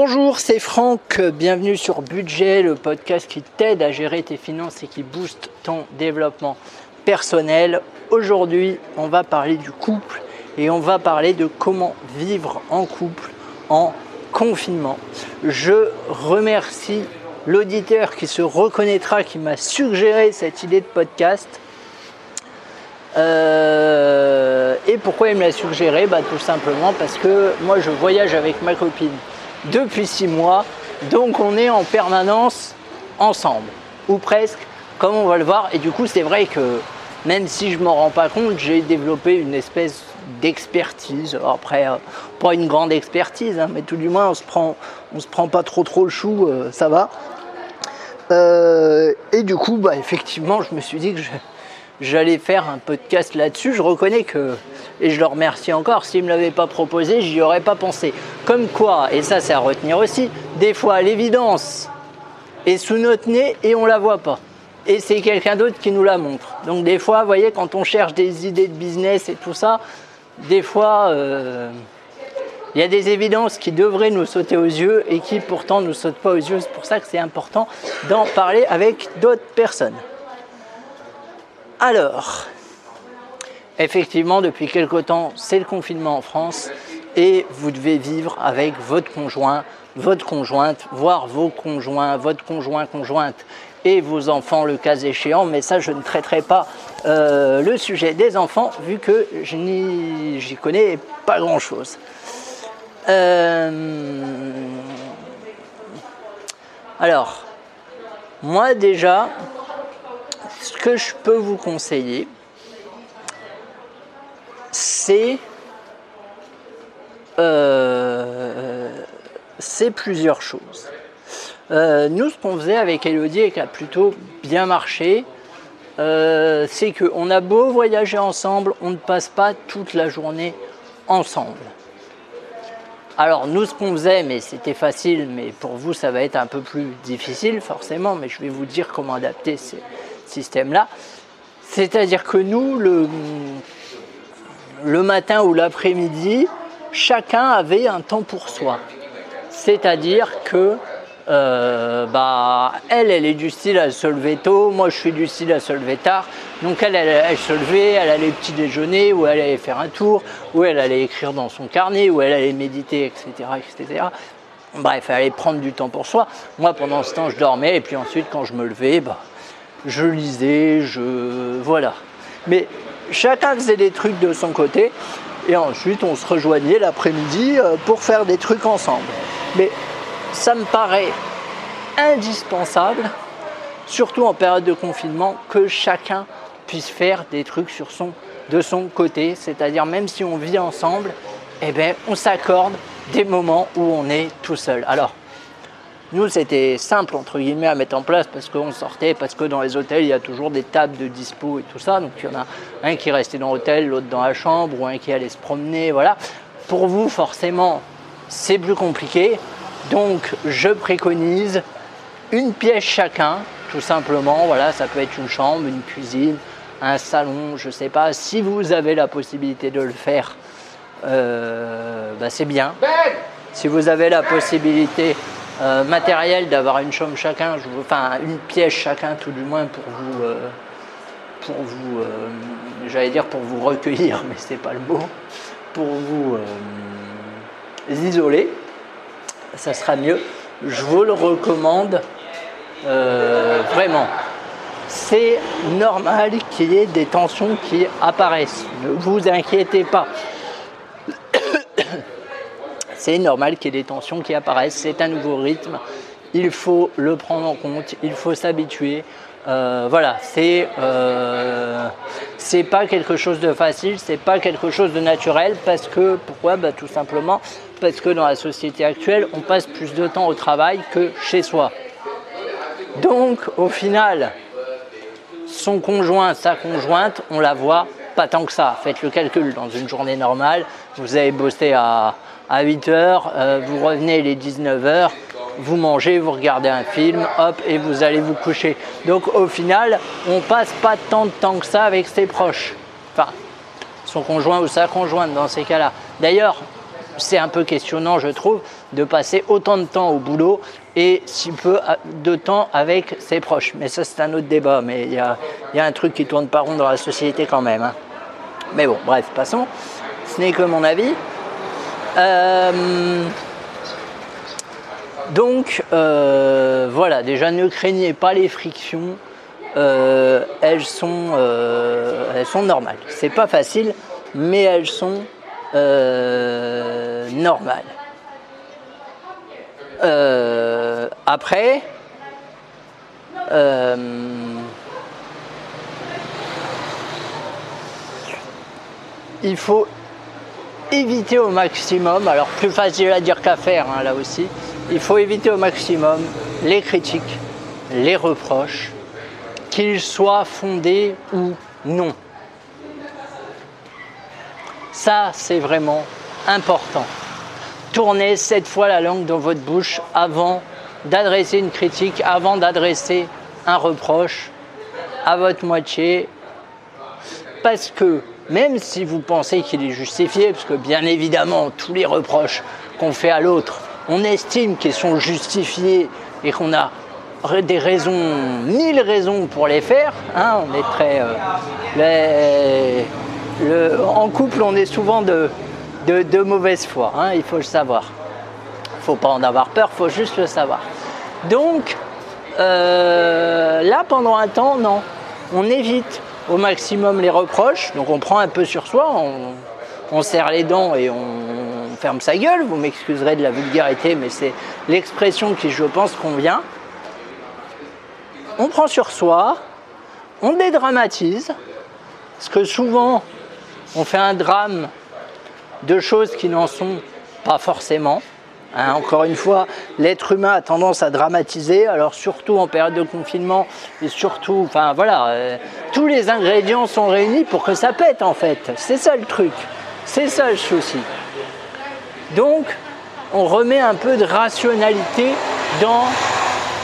Bonjour, c'est Franck, bienvenue sur Budget, le podcast qui t'aide à gérer tes finances et qui booste ton développement personnel. Aujourd'hui, on va parler du couple et on va parler de comment vivre en couple en confinement. Je remercie l'auditeur qui se reconnaîtra, qui m'a suggéré cette idée de podcast. Euh, et pourquoi il me l'a suggéré? Bah, Tout simplement parce que moi je voyage avec ma copine depuis six mois. Donc on est en permanence ensemble, ou presque, comme on va le voir. Et du coup, c'est vrai que même si je m'en rends pas compte, j'ai développé une espèce d'expertise. Après, euh, pas une grande expertise, hein, mais tout du moins, on se prend, on se prend pas trop trop le chou, euh, ça va. Euh, et du coup, bah, effectivement, je me suis dit que j'allais faire un podcast là-dessus. Je reconnais que et je le remercie encore. S'il ne me l'avait pas proposé, j'y aurais pas pensé. Comme quoi, et ça c'est à retenir aussi, des fois l'évidence est sous notre nez et on la voit pas. Et c'est quelqu'un d'autre qui nous la montre. Donc des fois, vous voyez, quand on cherche des idées de business et tout ça, des fois, euh, il y a des évidences qui devraient nous sauter aux yeux et qui pourtant ne nous sautent pas aux yeux. C'est pour ça que c'est important d'en parler avec d'autres personnes. Alors, effectivement, depuis quelque temps, c'est le confinement en France et vous devez vivre avec votre conjoint, votre conjointe, voire vos conjoints, votre conjoint, conjointe et vos enfants le cas échéant. Mais ça, je ne traiterai pas euh, le sujet des enfants vu que je n'y connais pas grand-chose. Euh, alors, moi déjà, ce que je peux vous conseiller, euh, c'est plusieurs choses. Euh, nous, ce qu'on faisait avec Elodie et qui a plutôt bien marché, euh, c'est qu'on a beau voyager ensemble, on ne passe pas toute la journée ensemble. Alors nous, ce qu'on faisait, mais c'était facile, mais pour vous, ça va être un peu plus difficile forcément, mais je vais vous dire comment adapter ces systèmes-là. C'est-à-dire que nous, le, le matin ou l'après-midi, chacun avait un temps pour soi. C'est-à-dire que euh, bah, elle, elle est du style à se lever tôt, moi je suis du style à se lever tard. Donc elle, elle, se levait, elle allait petit déjeuner, ou elle allait faire un tour, ou elle allait écrire dans son carnet, ou elle allait méditer, etc. etc. Bref, elle allait prendre du temps pour soi. Moi pendant ce temps je dormais, et puis ensuite quand je me levais, bah, je lisais, je... Voilà. Mais chacun faisait des trucs de son côté et ensuite on se rejoignait l'après-midi euh, pour faire des trucs ensemble. Mais ça me paraît indispensable, surtout en période de confinement, que chacun puisse faire des trucs de son côté, c'est-à-dire même si on vit ensemble, eh ben, on s'accorde des moments où on est tout seul. Alors, nous, c'était simple, entre guillemets, à mettre en place parce qu'on sortait, parce que dans les hôtels, il y a toujours des tables de dispo et tout ça. Donc, il y en a un qui restait dans l'hôtel, l'autre dans la chambre, ou un qui allait se promener, voilà. Pour vous, forcément, c'est plus compliqué. Donc, je préconise une pièce chacun, tout simplement. Voilà, ça peut être une chambre, une cuisine, un salon, je ne sais pas. Si vous avez la possibilité de le faire, euh, bah, c'est bien. Ben si vous avez la possibilité euh, matériel d'avoir une chambre chacun, enfin une pièce chacun tout du moins pour vous, euh, pour vous, euh, j'allais dire pour vous recueillir, mais c'est pas le mot, pour vous isoler, ça sera mieux. Je vous le recommande vraiment. C'est normal qu'il y ait des tensions qui apparaissent. Ne vous inquiétez pas c'est normal qu'il y ait des tensions qui apparaissent, c'est un nouveau rythme, il faut le prendre en compte, il faut s'habituer. Euh, voilà, c'est euh, pas quelque chose de facile, c'est pas quelque chose de naturel. Parce que pourquoi? Bah, Tout simplement parce que dans la société actuelle, on passe plus de temps au travail que chez soi. Donc, au final, son conjoint, sa conjointe, on la voit pas tant que ça. Faites le calcul. Dans une journée normale, vous avez bossé à à 8 heures, euh, vous revenez les 19 heures, vous mangez, vous regardez un film, hop, et vous allez vous coucher. Donc au final, on passe pas tant de temps que ça avec ses proches. Enfin, son conjoint ou sa conjointe dans ces cas-là. D'ailleurs, c'est un peu questionnant, je trouve, de passer autant de temps au boulot et si peu de temps avec ses proches. Mais ça, c'est un autre débat. Mais il y a, un truc qui tourne pas rond dans la société quand même. Hein. Mais bon, bref, passons. Ce n'est que mon avis. Euh, donc, euh, voilà, déjà ne craignez pas les frictions. Euh, elles, sont, elles sont normales. C'est pas facile, mais elles sont normales. après, il faut éviter au maximum, alors plus facile à dire qu'à faire hein, là aussi, il faut éviter au maximum les critiques, les reproches, qu'ils soient fondés ou non. Ça, c'est vraiment important. Tournez cette fois la langue dans votre bouche avant d'adresser une critique, avant d'adresser un reproche à votre moitié, parce que même si vous pensez qu'il est justifié, parce que bien évidemment, tous les reproches qu'on fait à l'autre, on estime qu'ils sont justifiés et qu'on a des raisons, mille raisons pour les faire. Hein. Euh, en couple, on est souvent de, de, mauvaise foi, hein, il faut le savoir. Il ne faut pas en avoir peur, il faut juste le savoir. Donc, euh, là, pendant un temps, non. On évite au maximum les reproches. Donc on prend un peu sur soi, on, serre les dents et on, ferme sa gueule. Vous m'excuserez de la vulgarité, mais c'est l'expression qui, je pense, convient. On prend sur soi, on dédramatise, parce que souvent on fait un drame de choses qui n'en sont pas forcément. Hein, encore une fois, l'être humain a tendance à dramatiser, alors surtout en période de confinement, et surtout, enfin voilà, euh, tous les ingrédients sont réunis pour que ça pète en fait. C'est ça le truc, c'est ça le souci. Donc, on remet un peu de rationalité dans,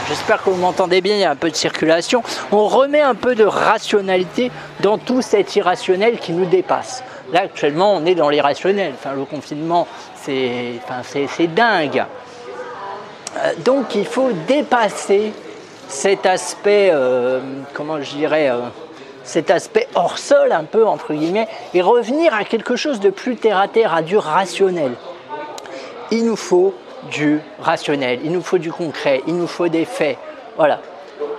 j'espère que vous m'entendez bien, il y a un peu de circulation, on remet un peu de rationalité dans tout cet irrationnel qui nous dépasse. Là, actuellement, on est dans l'irrationnel. Le confinement, c'est enfin, dingue. Euh, donc, il faut dépasser cet aspect, euh, comment je dirais, euh, cet aspect hors sol, un peu, entre guillemets, et revenir à quelque chose de plus terre à terre, à du rationnel. Il nous faut du rationnel, il nous faut du concret, il nous faut des faits. Voilà,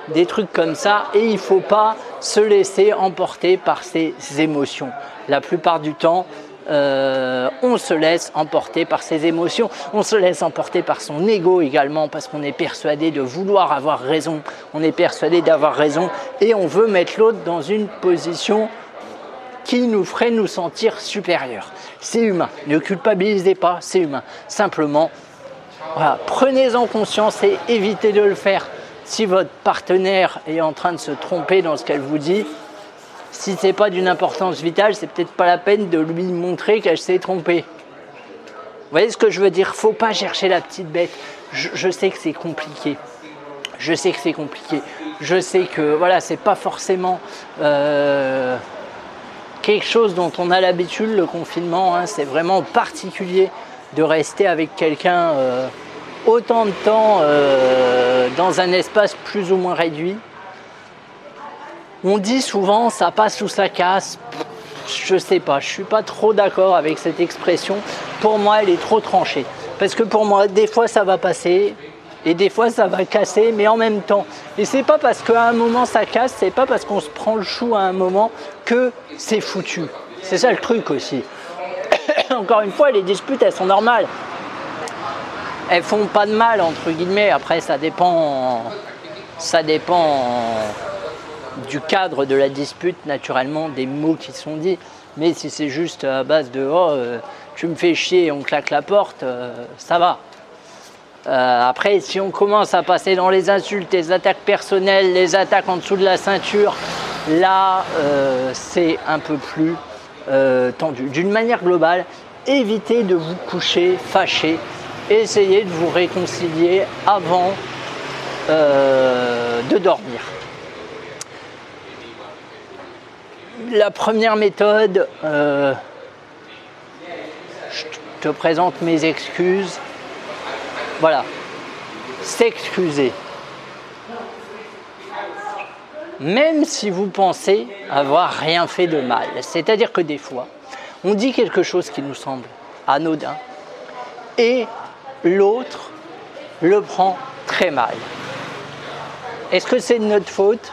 des trucs comme ça, et il ne faut pas se laisser emporter par ces émotions la plupart du temps, euh, on se laisse emporter par ses émotions, on se laisse emporter par son ego également, parce qu'on est persuadé de vouloir avoir raison, on est persuadé d'avoir raison, et on veut mettre l'autre dans une position qui nous ferait nous sentir supérieurs. C'est humain, ne culpabilisez pas, c'est humain. Simplement, prenez-en conscience et évitez de le faire. Si votre partenaire est en train de se tromper dans ce qu'elle vous dit, si c'est pas d'une importance vitale, c'est peut-être pas la peine de lui montrer qu'elle s'est trompée. Vous voyez ce que je veux dire? Faut pas chercher la petite bête. Je, sais que c'est compliqué. Je sais que c'est compliqué. Je sais que voilà, c'est pas forcément euh, quelque chose dont on a l'habitude. Le confinement, hein. c'est vraiment particulier de rester avec quelqu'un euh, autant de temps euh, dans un espace plus ou moins réduit. On dit souvent ça passe ou ça casse. Je sais pas, je suis pas trop d'accord avec cette expression. Pour moi, elle est trop tranchée. Parce que pour moi, des fois ça va passer et des fois ça va casser, mais en même temps. Et c'est pas parce qu'à un moment ça casse, c'est pas parce qu'on se prend le chou à un moment que c'est foutu. C'est ça le truc aussi. Encore une fois, les disputes elles sont normales. Elles font pas de mal entre guillemets. Après, ça dépend. Ça dépend du cadre de la dispute, naturellement, des mots qui sont dits. Mais si c'est juste à base de oh, euh, tu me fais chier et on claque la porte, euh, ça va. Euh, après, si on commence à passer dans les insultes, les attaques personnelles, les attaques en dessous de la ceinture, là, c'est un peu plus tendu. D'une manière globale, évitez de vous coucher fâché. Essayez de vous réconcilier avant de dormir. La première méthode, euh, je te présente mes excuses. Voilà. S'excuser. Même si vous pensez avoir rien fait de mal. C'est-à-dire que des fois, on dit quelque chose qui nous semble anodin et l'autre le prend très mal. Est-ce que c'est de notre faute?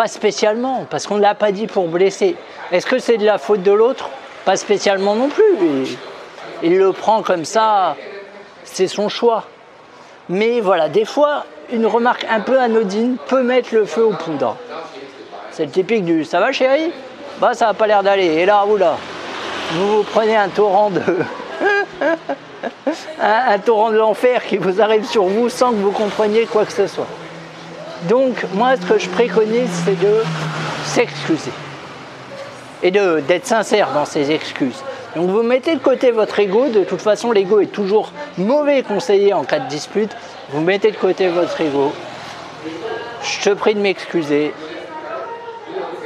Pas spécialement, parce qu'on ne l'a pas dit pour blesser. Est-ce que c'est de la faute de l'autre? Pas spécialement non plus. Il le prend comme ça, c'est son choix. Mais voilà, des fois, une remarque un peu anodine peut mettre le feu aux poudres. C'est le typique du ça va chérie? Bah ça n'a pas l'air d'aller. Et là, oula, vous vous prenez un torrent de. un, torrent de l'enfer qui vous arrive sur vous sans que vous compreniez quoi que ce soit. Donc moi ce que je préconise c'est de s'excuser. Et d'être sincère dans ses excuses. Donc vous mettez de côté votre ego, de toute façon l'ego est toujours mauvais conseiller en cas de dispute, vous mettez de côté votre ego, je te prie de m'excuser,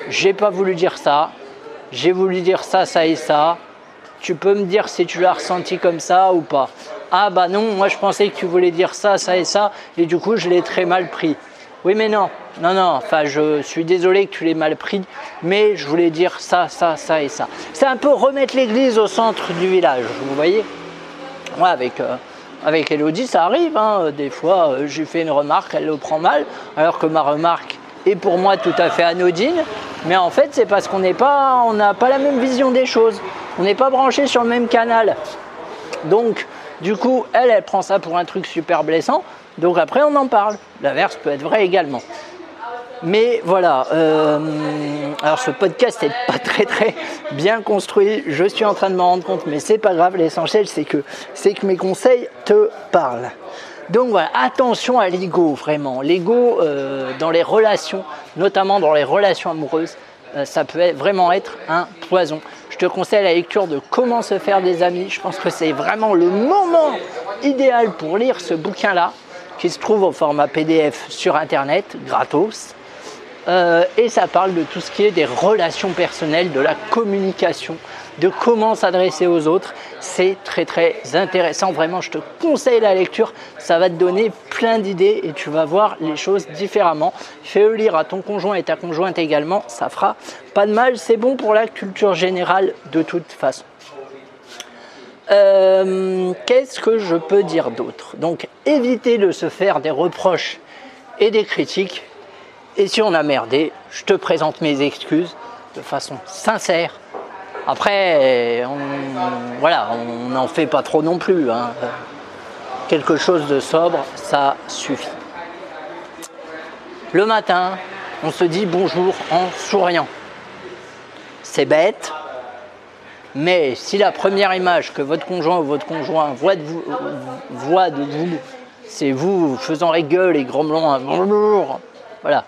j'ai pas voulu dire ça, j'ai voulu dire ça, ça et ça, tu peux me dire si tu l'as ressenti comme ça ou pas. Ah bah non, moi je pensais que tu voulais dire ça, ça et ça, et du coup je l'ai très mal pris. Oui mais non, non, non, enfin je suis désolé que tu l'aies mal pris, mais je voulais dire ça, ça, ça et ça. C'est un peu remettre l'église au centre du village, vous voyez Moi avec, euh, avec Elodie ça arrive, hein. des fois euh, j'ai fait une remarque, elle le prend mal, alors que ma remarque est pour moi tout à fait anodine, mais en fait c'est parce qu'on n'est pas, on n'a pas la même vision des choses, on n'est pas branché sur le même canal. Donc du coup, elle, elle prend ça pour un truc super blessant, donc après on en parle. L'inverse peut être vrai également. Mais voilà, euh, alors ce podcast n'est pas très très bien construit, je suis en train de m'en rendre compte, mais c'est pas grave, l'essentiel c'est que, c'est que mes conseils te parlent. Donc voilà, attention à l'ego vraiment. L'ego euh, dans les relations, notamment dans les relations amoureuses, euh, ça peut vraiment être un poison. Je te conseille la lecture de Comment se faire des amis. Je pense que c'est vraiment le moment idéal pour lire ce bouquin-là, qui se trouve au format PDF sur Internet, gratos. Euh, et ça parle de tout ce qui est des relations personnelles, de la communication, de comment s'adresser aux autres. C'est très très intéressant, vraiment je te conseille la lecture, ça va te donner plein d'idées et tu vas voir les choses différemment. Fais-le lire à ton conjoint et ta conjointe également, ça fera pas de mal, c'est bon pour la culture générale de toute façon. Euh, qu'est-ce que je peux dire d'autre? Donc éviter de se faire des reproches et des critiques et si on a merdé, je te présente mes excuses de façon sincère. Après, on, voilà, on n'en fait pas trop non plus. Hein. Quelque chose de sobre, ça suffit. Le matin, on se dit bonjour en souriant. C'est bête, mais si la première image que votre conjoint ou votre conjoint voit de vous, c'est vous faisant les gueules et grommelant un bonjour, voilà,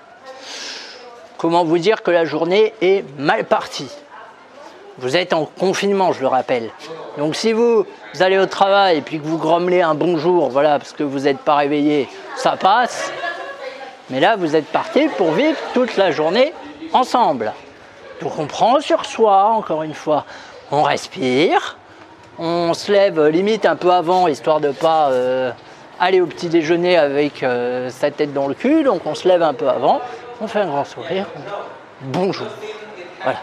Comment vous dire que la journée est mal partie? Vous êtes en confinement, je le rappelle. Donc si vous, allez au travail et que vous grommelez un bonjour, voilà, parce que vous n'êtes pas réveillé, ça passe. Mais là, vous êtes parti pour vivre toute la journée ensemble. Donc on prend sur soi, encore une fois, on respire, on se lève limite un peu avant, histoire de ne pas euh, aller au petit déjeuner avec euh, sa tête dans le cul, donc on se lève un peu avant, on fait un grand sourire, bonjour. Voilà,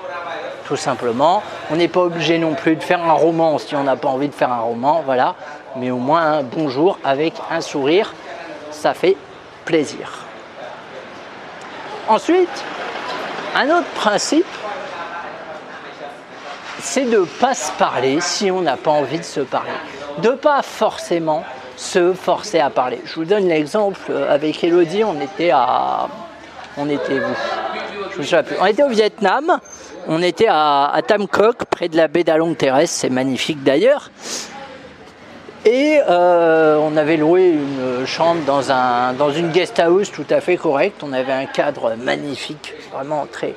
tout simplement. On n'est pas obligé non plus de faire un roman si on n'a pas envie de faire un roman, voilà. Mais au moins un bonjour avec un sourire, ça fait plaisir. Ensuite, un autre principe, c'est de ne pas se parler si on n'a pas envie de se parler. De ne pas forcément se forcer à parler. Je vous donne l'exemple avec Elodie, on était à on était où? Je me plus. On était au Vietnam, on était à, Tam Coc, près de la baie d'Along Terrestre, c'est magnifique d'ailleurs. Et euh, on avait loué une chambre dans une guest house tout à fait correcte. On avait un cadre magnifique, vraiment très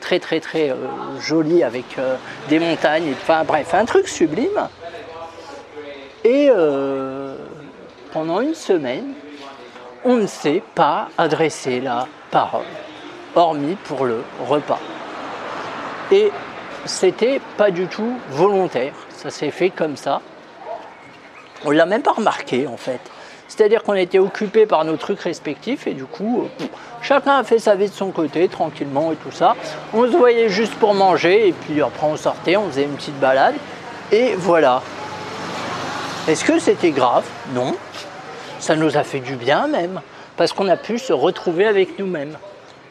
très très très euh, joli avec euh, des montagnes. Enfin bref, un truc sublime. Et pendant une semaine, on ne s'est pas adressé là parole, hormis pour le repas. Et c'était pas du tout volontaire, Ça s'est fait comme ça. On l'a même pas remarqué en fait. C'est-à-dire qu'on était occupé par nos trucs respectifs et du coup, euh, chacun a fait sa vie de son côté, tranquillement et tout ça. On se voyait juste pour manger et puis après on sortait, on faisait une petite balade et voilà. Est-ce que c'était grave? Non. Ça nous a fait du bien même, parce qu'on a pu se retrouver avec nous-mêmes.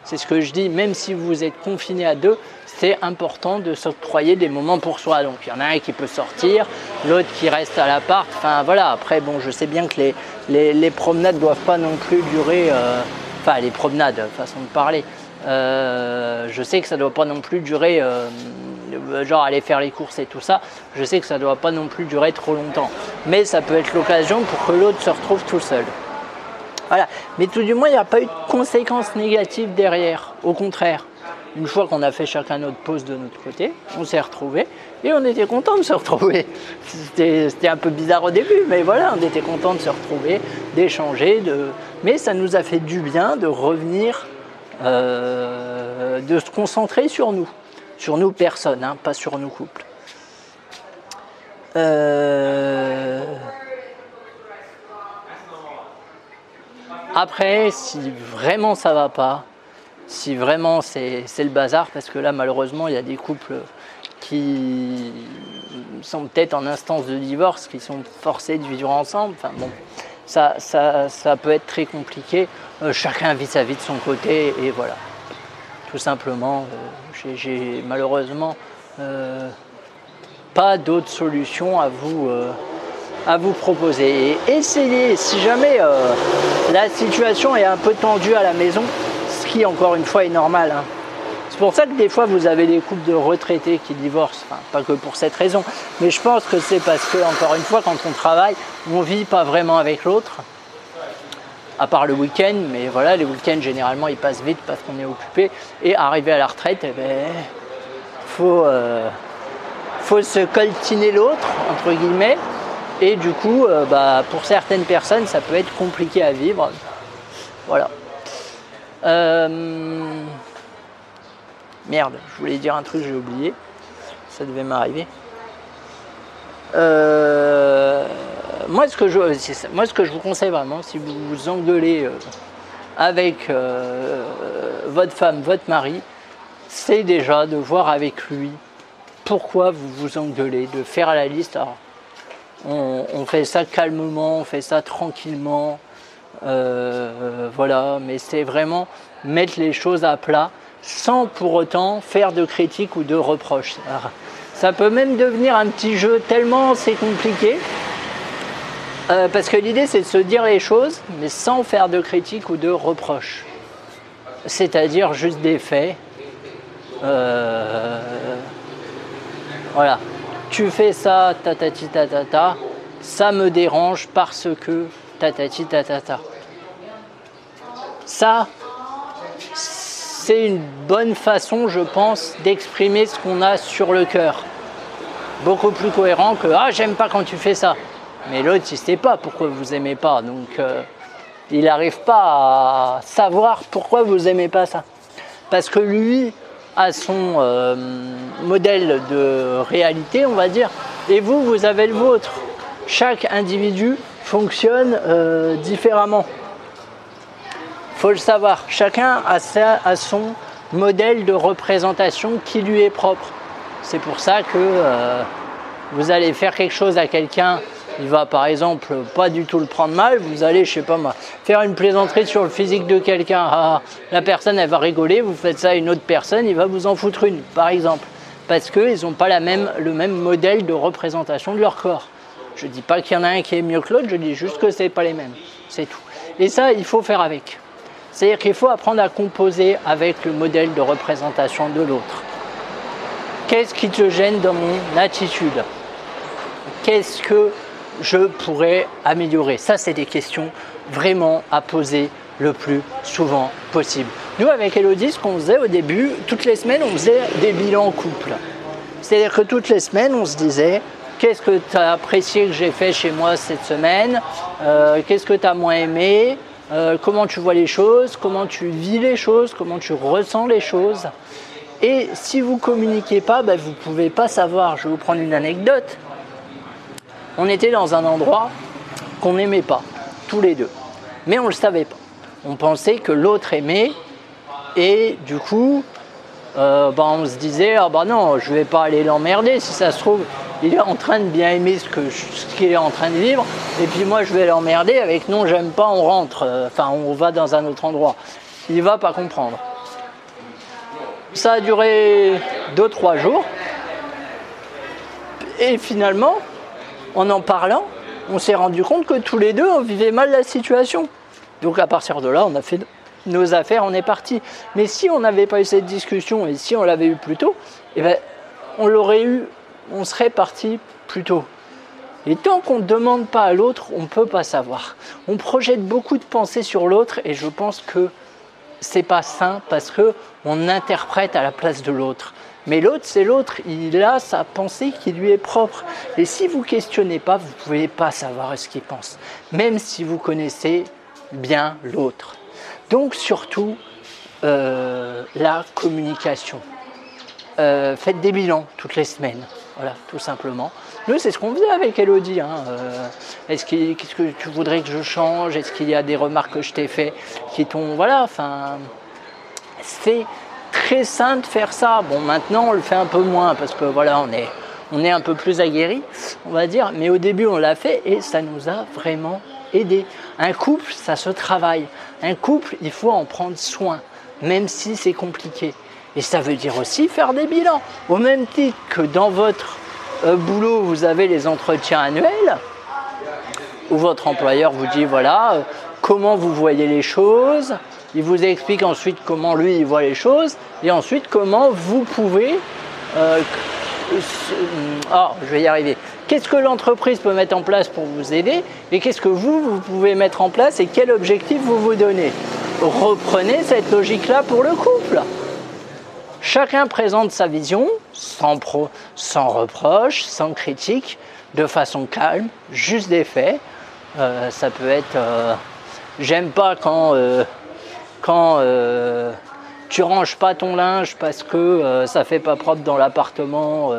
C'est ce que je dis, même si vous êtes confiné à deux, c'est important de s'octroyer des moments pour soi. Donc il y en a un qui peut sortir, l'autre qui reste à l'appart. Enfin voilà, après bon, je sais bien que les, promenades ne doivent pas non plus durer, euh, enfin les promenades, façon de parler. Euh, je sais que ça ne doit pas non plus durer, euh, genre aller faire les courses et tout ça. Je sais que ça ne doit pas non plus durer trop longtemps. Mais ça peut être l'occasion pour que l'autre se retrouve tout seul. Voilà. Mais tout du moins, il n'y a pas eu de conséquences négatives derrière. Au contraire, une fois qu'on a fait chacun notre pause de notre côté, on s'est retrouvés et on était content de se retrouver. C'était un peu bizarre au début, mais voilà, on était content de se retrouver, d'échanger, de... mais ça nous a fait du bien de revenir, euh, de se concentrer sur nous, sur nous personnes, hein, pas sur nous couples. Euh... Après, si vraiment ça va pas, si vraiment c'est le bazar, parce que là malheureusement il y a des couples qui sont peut-être en instance de divorce, qui sont forcés de vivre ensemble. Enfin bon, ça, peut être très compliqué. Euh, chacun vit sa vie de son côté et voilà. Tout simplement, euh, j'ai malheureusement euh, pas d'autre solution à vous à vous proposer. Essayez, si jamais la situation est un peu tendue à la maison, encore une fois est normal. Hein. C'est pour ça que des fois vous avez des couples de retraités qui divorcent, pas que pour cette raison, mais je pense que c'est parce que, encore une fois, quand on travaille, on vit pas vraiment avec l'autre, à part le week-end, mais voilà, les week-ends généralement ils passent vite parce qu'on est occupé, et arrivé à la retraite, eh ben, faut, euh, se coltiner l'autre, entre guillemets, et du coup, euh, bah, pour certaines personnes, ça peut être compliqué à vivre. Voilà. Euh, merde, je voulais dire un truc, j'ai oublié. Ça devait m'arriver. Euh, moi, ce que je, moi, ce que je vous conseille vraiment, si vous vous engueulez avec votre femme, votre mari, c'est déjà de voir avec lui pourquoi vous vous engueulez, de faire la liste. Alors, on, fait ça calmement, on fait ça tranquillement. Euh, voilà, mais c'est vraiment mettre les choses à plat sans pour autant faire de critiques ou de reproches. ça peut même devenir un petit jeu tellement c'est compliqué. Euh, parce que l'idée c'est de se dire les choses, mais sans faire de critiques ou de reproches. C'est-à-dire juste des faits. Euh, voilà tu fais ça, tatati tatata, ça me dérange parce que tatati tatata. Ça, c'est une bonne façon, je pense, d'exprimer ce qu'on a sur le cœur. Beaucoup plus cohérent que ah j'aime pas quand tu fais ça. Mais l'autre il sait pas pourquoi vous aimez pas, donc euh, il n'arrive pas à savoir pourquoi vous aimez pas ça. Parce que lui, à son euh, modèle de réalité, on va dire, et vous, vous avez le vôtre. Chaque individu fonctionne euh, différemment. Faut le savoir. Chacun a, a, son modèle de représentation qui lui est propre. C'est pour ça que euh, vous allez faire quelque chose à quelqu'un il va par exemple pas du tout le prendre mal, vous allez, je sais pas moi, faire une plaisanterie sur le physique de quelqu'un, ah, la personne elle va rigoler, vous faites ça à une autre personne, il va vous en foutre une, par exemple, parce qu'ils n'ont pas la même, le même modèle de représentation de leur corps. Je dis pas qu'il y en a un qui est mieux que l'autre, je dis juste que c'est pas les mêmes, c'est tout. Et ça, il faut faire avec. C'est-à-dire qu'il faut apprendre à composer avec le modèle de représentation de l'autre. Qu'est-ce qui te gêne dans mon attitude? Qu'est-ce que je pourrais améliorer? Ça, c'est des questions vraiment à poser le plus souvent possible. Nous, avec Elodie, ce qu'on faisait au début, toutes les semaines, on faisait des bilans couple. C'est-à-dire que toutes les semaines, on se disait qu'est-ce que tu as apprécié que j'ai fait chez moi cette semaine, euh, qu'est-ce que tu as moins aimé, euh, comment tu vois les choses, comment tu vis les choses, comment tu ressens les choses. Et si vous communiquez pas, ben, vous ne pouvez pas savoir. Je vais vous prendre une anecdote. on était dans un endroit qu'on n'aimait pas, tous les deux. Mais on ne le savait pas. On pensait que l'autre aimait et du coup, euh, bah, on se disait, ah bah non, je vais pas aller l'emmerder, si ça se trouve, il est en train de bien aimer ce qu'il est en train de vivre, et puis moi je vais l'emmerder avec non, j'aime pas, on rentre, euh, enfin on va dans un autre endroit. Il va pas comprendre. Ça a duré 2-3 jours, et finalement, en en parlant, on s'est rendu compte que tous les deux, on vivait mal la situation. Donc à partir de là, on a fait nos affaires, on est parti. Mais si on n'avait pas eu cette discussion et si on l'avait eu plus tôt, eh ben, on l'aurait eu, on serait parti plus tôt. Et tant qu'on ne demande pas à l'autre, on ne peut pas savoir. On projette beaucoup de pensées sur l'autre et je pense que c'est pas sain parce que on interprète à la place de l'autre. Mais l'autre, c'est l'autre. Il a sa pensée qui lui est propre. Et si vous questionnez pas, vous ne pouvez pas savoir ce qu'il pense, même si vous connaissez bien l'autre. Donc surtout, euh, la communication. Euh, faites des bilans toutes les semaines, voilà, tout simplement. Nous, c'est ce qu'on faisait avec Elodie. Hein. Euh, est-ce qu'est-ce que tu voudrais que je change? Est-ce qu'il y a des remarques que je t'ai fait qui t'ont, voilà, enfin, c'est très sain de faire ça. Bon, maintenant, on le fait un peu moins parce que voilà, on est, on est un peu plus aguerri, on va dire. Mais au début, on l'a fait et ça nous a vraiment aidé. Un couple, ça se travaille. Un couple, il faut en prendre soin, même si c'est compliqué. Et ça veut dire aussi faire des bilans. Au même titre que dans votre euh, boulot, vous avez les entretiens annuels, où votre employeur vous dit voilà, euh, comment vous voyez les choses. Il vous explique ensuite comment lui il voit les choses, et ensuite comment vous pouvez. Euh, oh, je vais y arriver. Qu'est-ce que l'entreprise peut mettre en place pour vous aider et qu'est-ce que vous, vous pouvez mettre en place et quel objectif vous vous donnez? Reprenez cette logique-là pour le couple. Chacun présente sa vision sans, pro, sans reproche, sans critique, de façon calme, juste des faits. Euh, ça peut être euh, j'aime pas quand, euh, quand tu ranges pas ton linge parce que ça fait pas propre dans l'appartement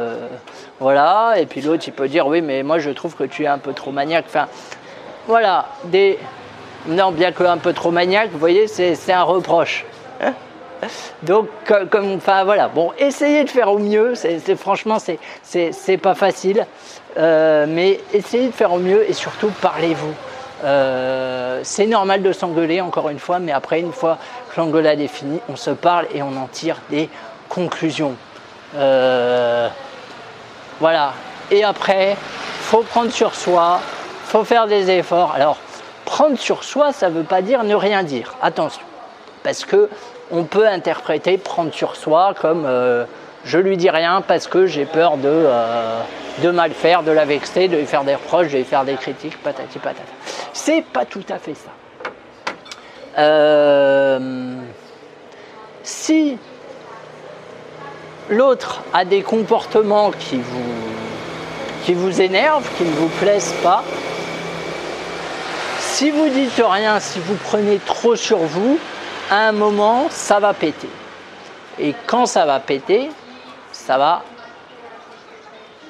voilà, et puis l'autre, il peut dire oui, mais moi je trouve que tu es un peu trop maniaque. Enfin, voilà, des. Non, bien que un peu trop maniaque, vous voyez, c'est un reproche. Hein? Donc, comme, enfin voilà, bon, essayez de faire au mieux, c'est franchement, c'est pas facile, euh, mais essayez de faire au mieux et surtout parlez-vous. Euh, c'est normal de s'engueuler, encore une fois, mais après, une fois que l'engueulade est finie, on se parle et on en tire des conclusions. Euh, voilà. Et après, faut prendre sur soi, faut faire des efforts. Alors, prendre sur soi, ça ne veut pas dire ne rien dire. Attention, parce que on peut interpréter prendre sur soi comme euh, je lui dis rien parce que j'ai peur de, euh, de mal faire, de la vexer, de lui faire des reproches, de lui faire des critiques, patati patata. C'est pas tout à fait ça. Euh, si l'autre a des comportements qui vous, qui vous énervent, qui ne vous plaisent pas, si vous dites rien, si vous prenez trop sur vous, un moment, ça va péter. Et quand ça va péter, ça va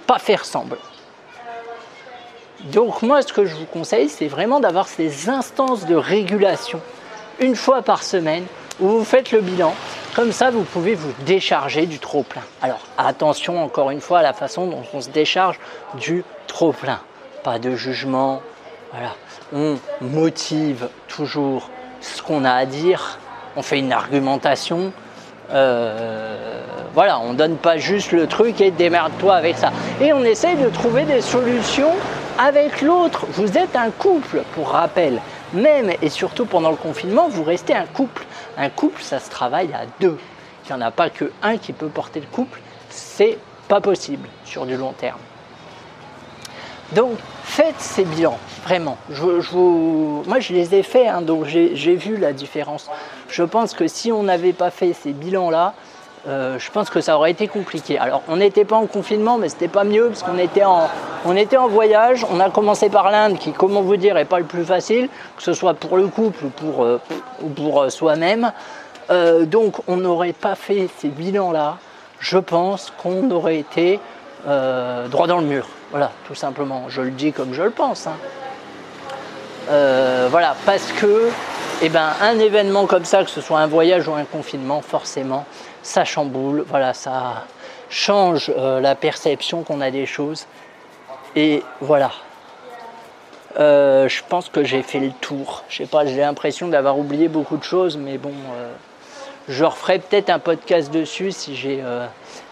pas faire semblant. Donc moi, ce que je vous conseille, c'est vraiment d'avoir ces instances de régulation une fois par semaine où vous faites le bilan comme ça, vous pouvez vous décharger du trop-plein. Alors attention encore une fois à la façon dont on se décharge du trop-plein. Pas de jugement. Voilà. On motive toujours ce qu'on a à dire. On fait une argumentation. Euh, voilà, on donne pas juste le truc et démerde-toi avec ça. Et on essaye de trouver des solutions avec l'autre. Vous êtes un couple, pour rappel. Même et surtout pendant le confinement, vous restez un couple. Un couple, ça se travaille à deux. Il n'y en a pas que un qui peut porter le couple. C'est pas possible sur du long terme. Donc, faites ces bilans, vraiment. moi, je les ai faits, hein, donc j'ai vu la différence. Je pense que si on n'avait pas fait ces bilans-là, euh, je pense que ça aurait été compliqué. Alors, on n'était pas en confinement, mais c'était pas mieux parce qu'on était en, voyage. On a commencé par l'Inde, qui, comment vous dire, est pas le plus facile, que ce soit pour le couple ou pour, euh, euh, soi-même. donc, on n'aurait pas fait ces bilans-là. Je pense qu'on aurait été droit dans le mur. Voilà, tout simplement. Je le dis comme je le pense. Hein. Euh, voilà, parce que eh ben, un événement comme ça, que ce soit un voyage ou un confinement, forcément, ça chamboule, voilà, ça change euh, la perception qu'on a des choses. Et voilà. Euh, je pense que j'ai fait le tour. Je sais pas, j'ai l'impression d'avoir oublié beaucoup de choses, mais bon, je referai peut-être un podcast dessus si j'ai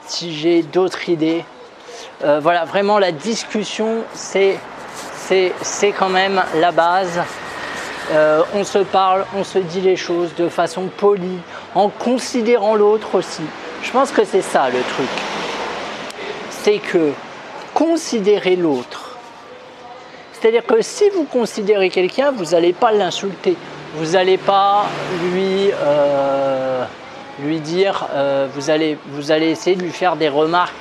si j'ai d'autres idées. Voilà, vraiment la discussion, c'est quand même la base. Euh, on se parle, on se dit les choses de façon polie, en considérant l'autre aussi. Je pense que c'est ça le truc. C'est que considérer l'autre. C'est-à-dire que si vous considérez quelqu'un, vous n'allez pas l'insulter. Vous n'allez pas lui, euh, dire, euh, vous, allez, vous allez essayer de lui faire des remarques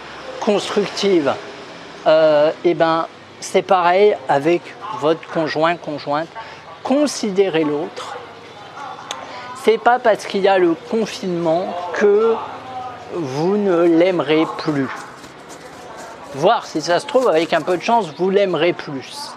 constructives. et eh ben, c'est pareil avec votre conjoint, conjointe. Considérez l'autre. C'est pas parce qu'il y a le confinement que vous ne l'aimerez plus. Voir si ça se trouve, avec un peu de chance, vous l'aimerez plus.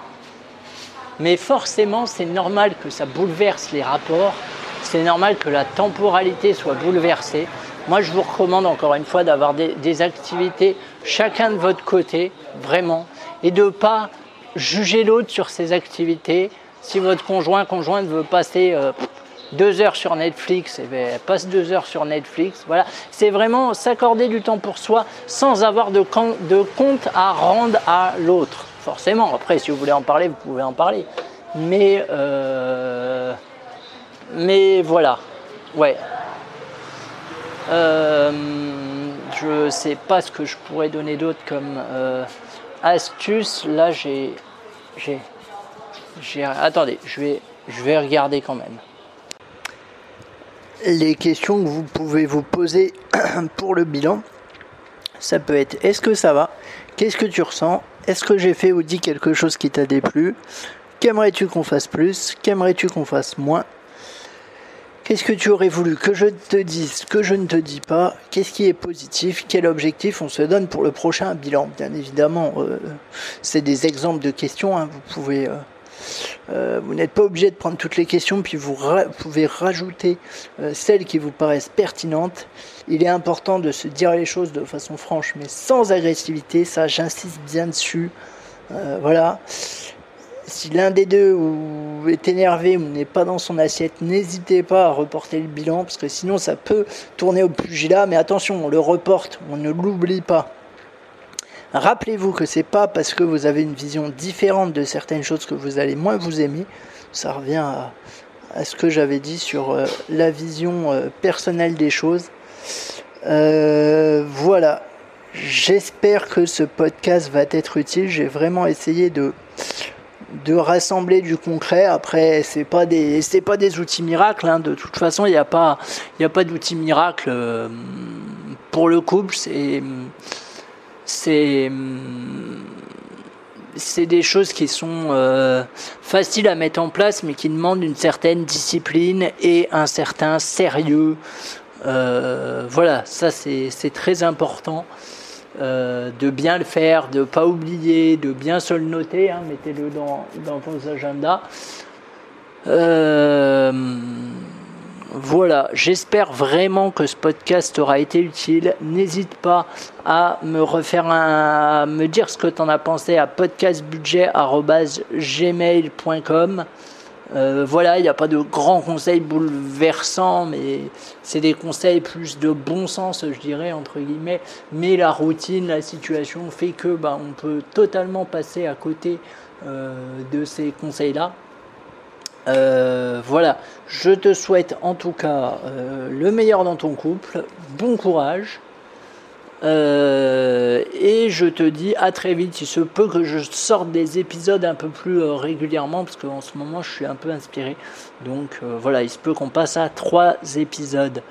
Mais forcément, c'est normal que ça bouleverse les rapports. C'est normal que la temporalité soit bouleversée. Moi, je vous recommande encore une fois d'avoir des activités chacun de votre côté, vraiment et de ne pas juger l'autre sur ses activités. Si votre conjoint, conjointe veut passer euh, deux heures sur Netflix, eh bien, passe deux heures sur Netflix. Voilà, c'est vraiment s'accorder du temps pour soi sans avoir de, de compte à rendre à l'autre. Forcément, après, si vous voulez en parler, vous pouvez en parler. Mais, euh, mais voilà, ouais. Euh, je sais pas ce que je pourrais donner d'autre comme astuce, là j'ai. j'ai, Attendez, je vais, je vais regarder quand même. Les questions que vous pouvez vous poser pour le bilan, ça peut être est-ce que ça va? Qu'est-ce que tu ressens? Est-ce que j'ai fait ou dit quelque chose qui t'a déplu? Qu'aimerais-tu qu'on fasse plus? Qu'aimerais-tu qu'on fasse moins? Qu'est-ce que tu aurais voulu que je te dise, que je ne te dis pas Qu'est-ce qui est positif Quel objectif on se donne pour le prochain bilan Bien évidemment, euh, c'est des exemples de questions. Hein. vous pouvez, euh, euh, vous n'êtes pas obligé de prendre toutes les questions, puis vous, pouvez rajouter celles qui vous paraissent pertinentes. Il est important de se dire les choses de façon franche, mais sans agressivité. Ça, j'insiste bien dessus. voilà si l'un des deux est énervé ou n'est pas dans son assiette, n'hésitez pas à reporter le bilan parce que sinon ça peut tourner au pugilat. Mais attention, on le reporte, on ne l'oublie pas. Rappelez-vous que c'est pas parce que vous avez une vision différente de certaines choses que vous allez moins vous aimer. Ça revient à, ce que j'avais dit sur euh, la vision euh, personnelle des choses. Euh, voilà. J'espère que ce podcast va être utile. J'ai vraiment essayé de de rassembler du concret. Après, c'est pas des pas des outils miracles. Hein. De toute façon, il n'y a pas pas d'outils miracles euh, pour le couple. C'est des choses qui sont euh, faciles à mettre en place, mais qui demandent une certaine discipline et un certain sérieux. Euh, voilà, ça c'est très important. Euh, de bien le faire, de ne pas oublier, de bien se le noter, hein, mettez-le dans, vos agendas. Euh, voilà, j'espère vraiment que ce podcast aura été utile. N'hésite pas à me refaire un, à me dire ce que tu en as pensé à podcastbudget.gmail.com. Euh, voilà, il n'y a pas de grands conseils bouleversants, mais c'est des conseils plus de bon sens, je dirais, entre guillemets. Mais la routine, la situation fait que bah, on peut totalement passer à côté euh, de ces conseils-là. Euh, voilà, je te souhaite en tout cas le meilleur dans ton couple, bon courage. Euh, et je te dis à très vite. Il se peut que je sorte des épisodes un peu plus euh, régulièrement parce qu'en ce moment je suis un peu inspiré. Donc euh, voilà, il se peut qu'on passe à trois épisodes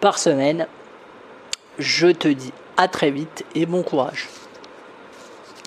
par semaine. Je te dis à très vite et bon courage.